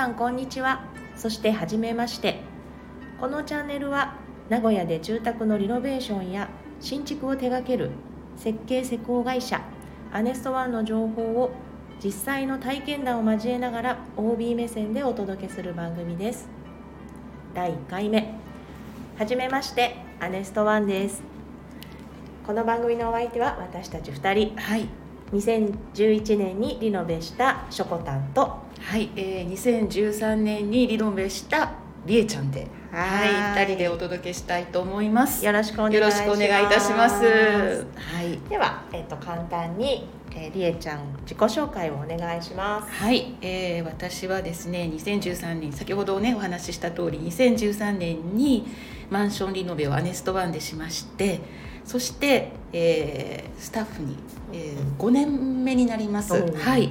さんこんにちは。そしてはじめまして。このチャンネルは名古屋で住宅のリノベーションや新築を手掛ける設計施工会社アネストワンの情報を実際の体験談を交えながら OB 目線でお届けする番組です。第1回目。はじめましてアネストワンです。この番組のお相手は私たち2人。はい、2011年にリノベしたショコタンとはい、えー、2013年にリノベしたりえちゃんで、ははいい、二人でお届けしたいと思います。よろしくお願いしよますろしくお願いいたします。はい、では、えっと簡単に、えー、りえちゃん自己紹介をお願いしますはい、えー、私はですね、2013年先ほどねお話しした通り、2013年にマンションリノベをアネストワンでしまして、そして、えー、スタッフに、えー、5年目になります。うんはい。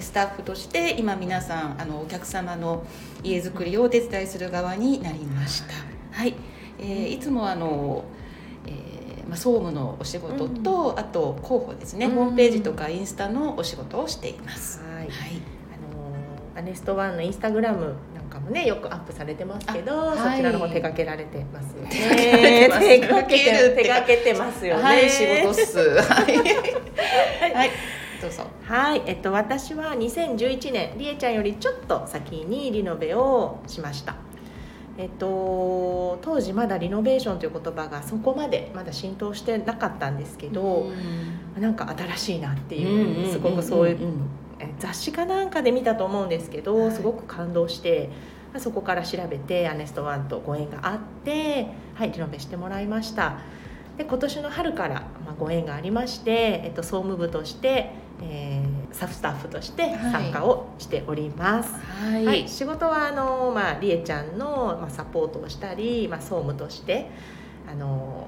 スタッフとして今皆さんあのお客様の家づくりをお手伝いする側になりました。はい、えーいつもあの、えーまあ、総務のお仕事と、あと広報ですね、うん。ホームページとかインスタのお仕事をしています。はい。はい、あのーアネストワンのインスタグラムなんかもねよくアップされてますけど、そちらの方手掛けられてますよね。手掛けてます。手掛けて手掛けてますよね。はい、仕事っす。はい、はい、どうぞ。はい、えっと、私は2011年りえちゃんよりちょっと先にリノベをしました。えっと当時まだリノベーションという言葉がそこまでまだ浸透してなかったんですけど、なんか新しいなっていう、すごくそういう、え雑誌かなんかで見たと思うんですけど、はい。すごく感動してまあそこから調べてアネストワンとご縁があって、はい、リノベしてもらいましたで今年の春から、まあ、ご縁がありまして、えっと、総務部として、えーサフスタッフとして参加をしております、はい、はい、仕事はあの、まあ、りえちゃんの、まあ、サポートをしたり、まあ、総務としてあの、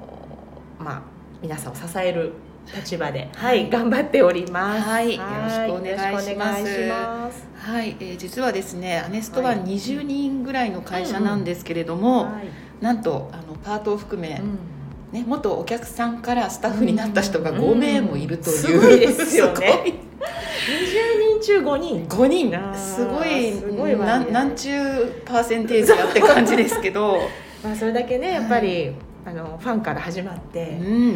まあ、皆さんを支える立場で、はい。はい頑張っております。はい。よろしくお願いします。はい、えー実はですねアネストははい。20人ぐらいの会社なんですけれども、はい。なんとあのパートを含め、うんね、元お客さんからスタッフになった人が5名もいるという、すごいですよね。すごい。20人中5人。5人。すごいすごいわね。なんなんちゅうパーセンテージやって感じですけど、まあ、それだけねやっぱり、あのファンから始まって、うん。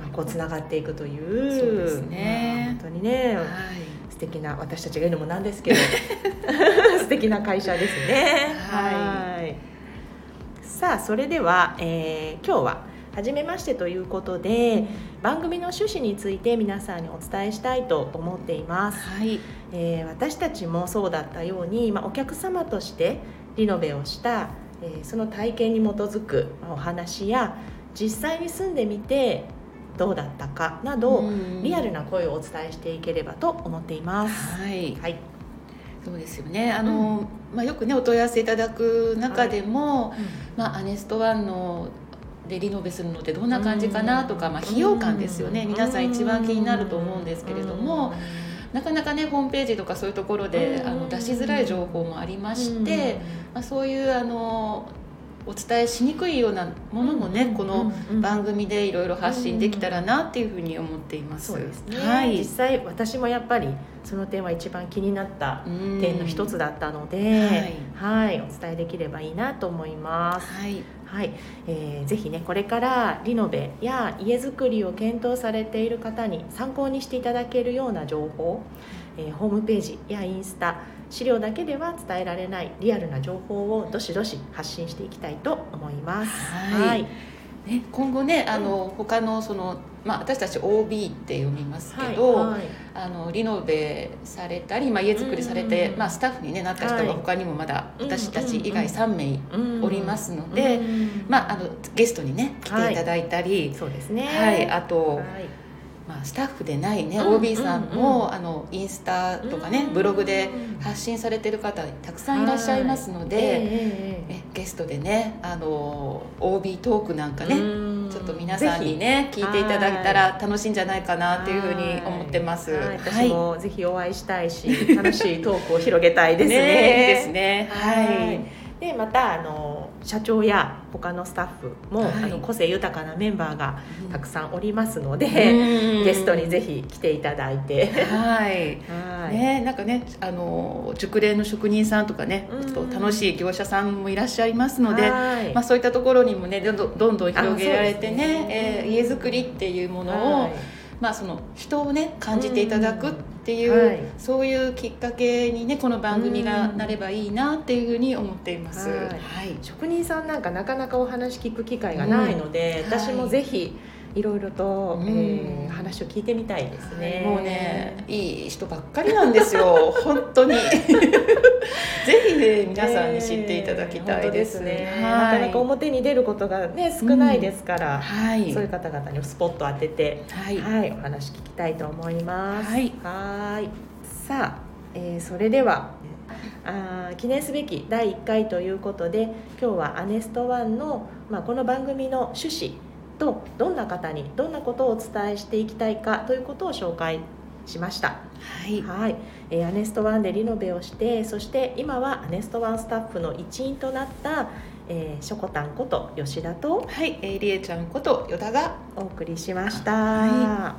まあ、こうつながっていくというそうですね。まあ本当にね、はい。素敵な私たちが言うのもなんですけど 素敵な会社ですね。はい。はい。さあそれでは、えー今日は初めましてということで番組の趣旨について皆さんにお伝えしたいと思っています、はい。えー私たちもそうだったように、まあ、お客様としてリノベをした、えーその体験に基づくまあお話や実際に住んでみてどうだったかなど、うん。リアルな声をお伝えしていければと思っています。はい。はい、そうですよね。あの、まあ、よくねお問い合わせいただく中でも、まあ、アネストワンのでリノベするのってどんな感じかなとか、まあ、費用感ですよね、皆さん一番気になると思うんですけれども、なかなかねホームページとかそういうところで、うん。あの出しづらい情報もありまして、まあ、そういうあのお伝えしにくいようなものもね、この番組でいろいろ発信できたらなっていうふうに思っています。そうですね、はい。実際私もやっぱりその点は一番気になった点の一つだったので、はい、お伝えできればいいなと思います。はい、はい、えーぜひねこれからリノベや家づくりを検討されている方に参考にしていただけるような情報、えーホームページやインスタ資料だけでは伝えられないリアルな情報をどしどし発信していきたいと思います。はい。ね、今後ねあの、他のその、まあ、私たち OB って読みますけど、はいはい。あのリノベされたり、まあ、家づくりされて、うんまあ、スタッフに、ね、なった人はいが他にもまだ私たち以外うん3名うんおりますので、うんまあ、あのゲストにね来ていただいたり、そうですね。はいあと、はい。まあ、スタッフでないね、うん OB さん。も、うんあのインスタとかね、うんブログで発信されてる方たくさんいらっしゃいますので、はい。ええええ。えゲストでねあの OB トークなんかね、うんちょっと皆さんにね聞いていただけたら楽しいんじゃないかなっていうふうに思ってます。はい私もぜひお会いしたいし、楽しいトークを広げたいですね。ですね。はい。でまたあの社長や他のスタッフも、はい。あの個性豊かなメンバーがたくさんおりますので、うん。ゲストにぜひ来ていただいて。はい。はい。ね、なんかねあの熟練の職人さんとかねうん。ちょっと楽しい業者さんもいらっしゃいますので、はい。まあ、そういったところにもねどんどんどんどん広げられてねね。えー家づくりっていうものを、はい。まあ、その人をね感じていただくっていう、はい。そういうきっかけにねこの番組がうん。なればいいなっていうふうに思っています。はい。はい。職人さんなんかなかなかお話聞く機会がないので、うん。私もぜひいろいろと、うんえー話を聞いてみたいですね。もうねいい人ばっかりなんですよ。本当に ぜひね皆さんに知っていただきたいです,、ね。はい。なかなか表に出ることがね少ないですから、はい。そういう方々にスポット当てて、はい。はい、お話聞きたいと思います。はい。はーい。さあ、えーそれではあー記念すべき第1回ということで今日はアネストワンの、まあ、この番組の趣旨とどんな方にどんなことをお伝えしていきたいかということを紹介しました。はい。はい、えーアネストワンでリノベをしてそして今はアネストワンスタッフの一員となった、えー、しょこたんこと吉田とはい、えーりえちゃんこと与田がお送りしました、は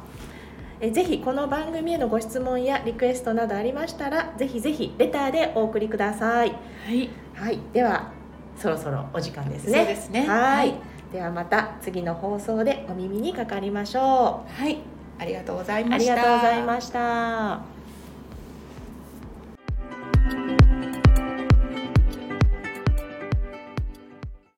えーぜひこの番組へのご質問やリクエストなどありましたらぜひぜひレターでお送りください。はい。はい。ではそろそろお時間ですね。そうですね。はい。はい。ではまた次の放送でお耳にかかりましょはいありがとうございました。ありがとうございました。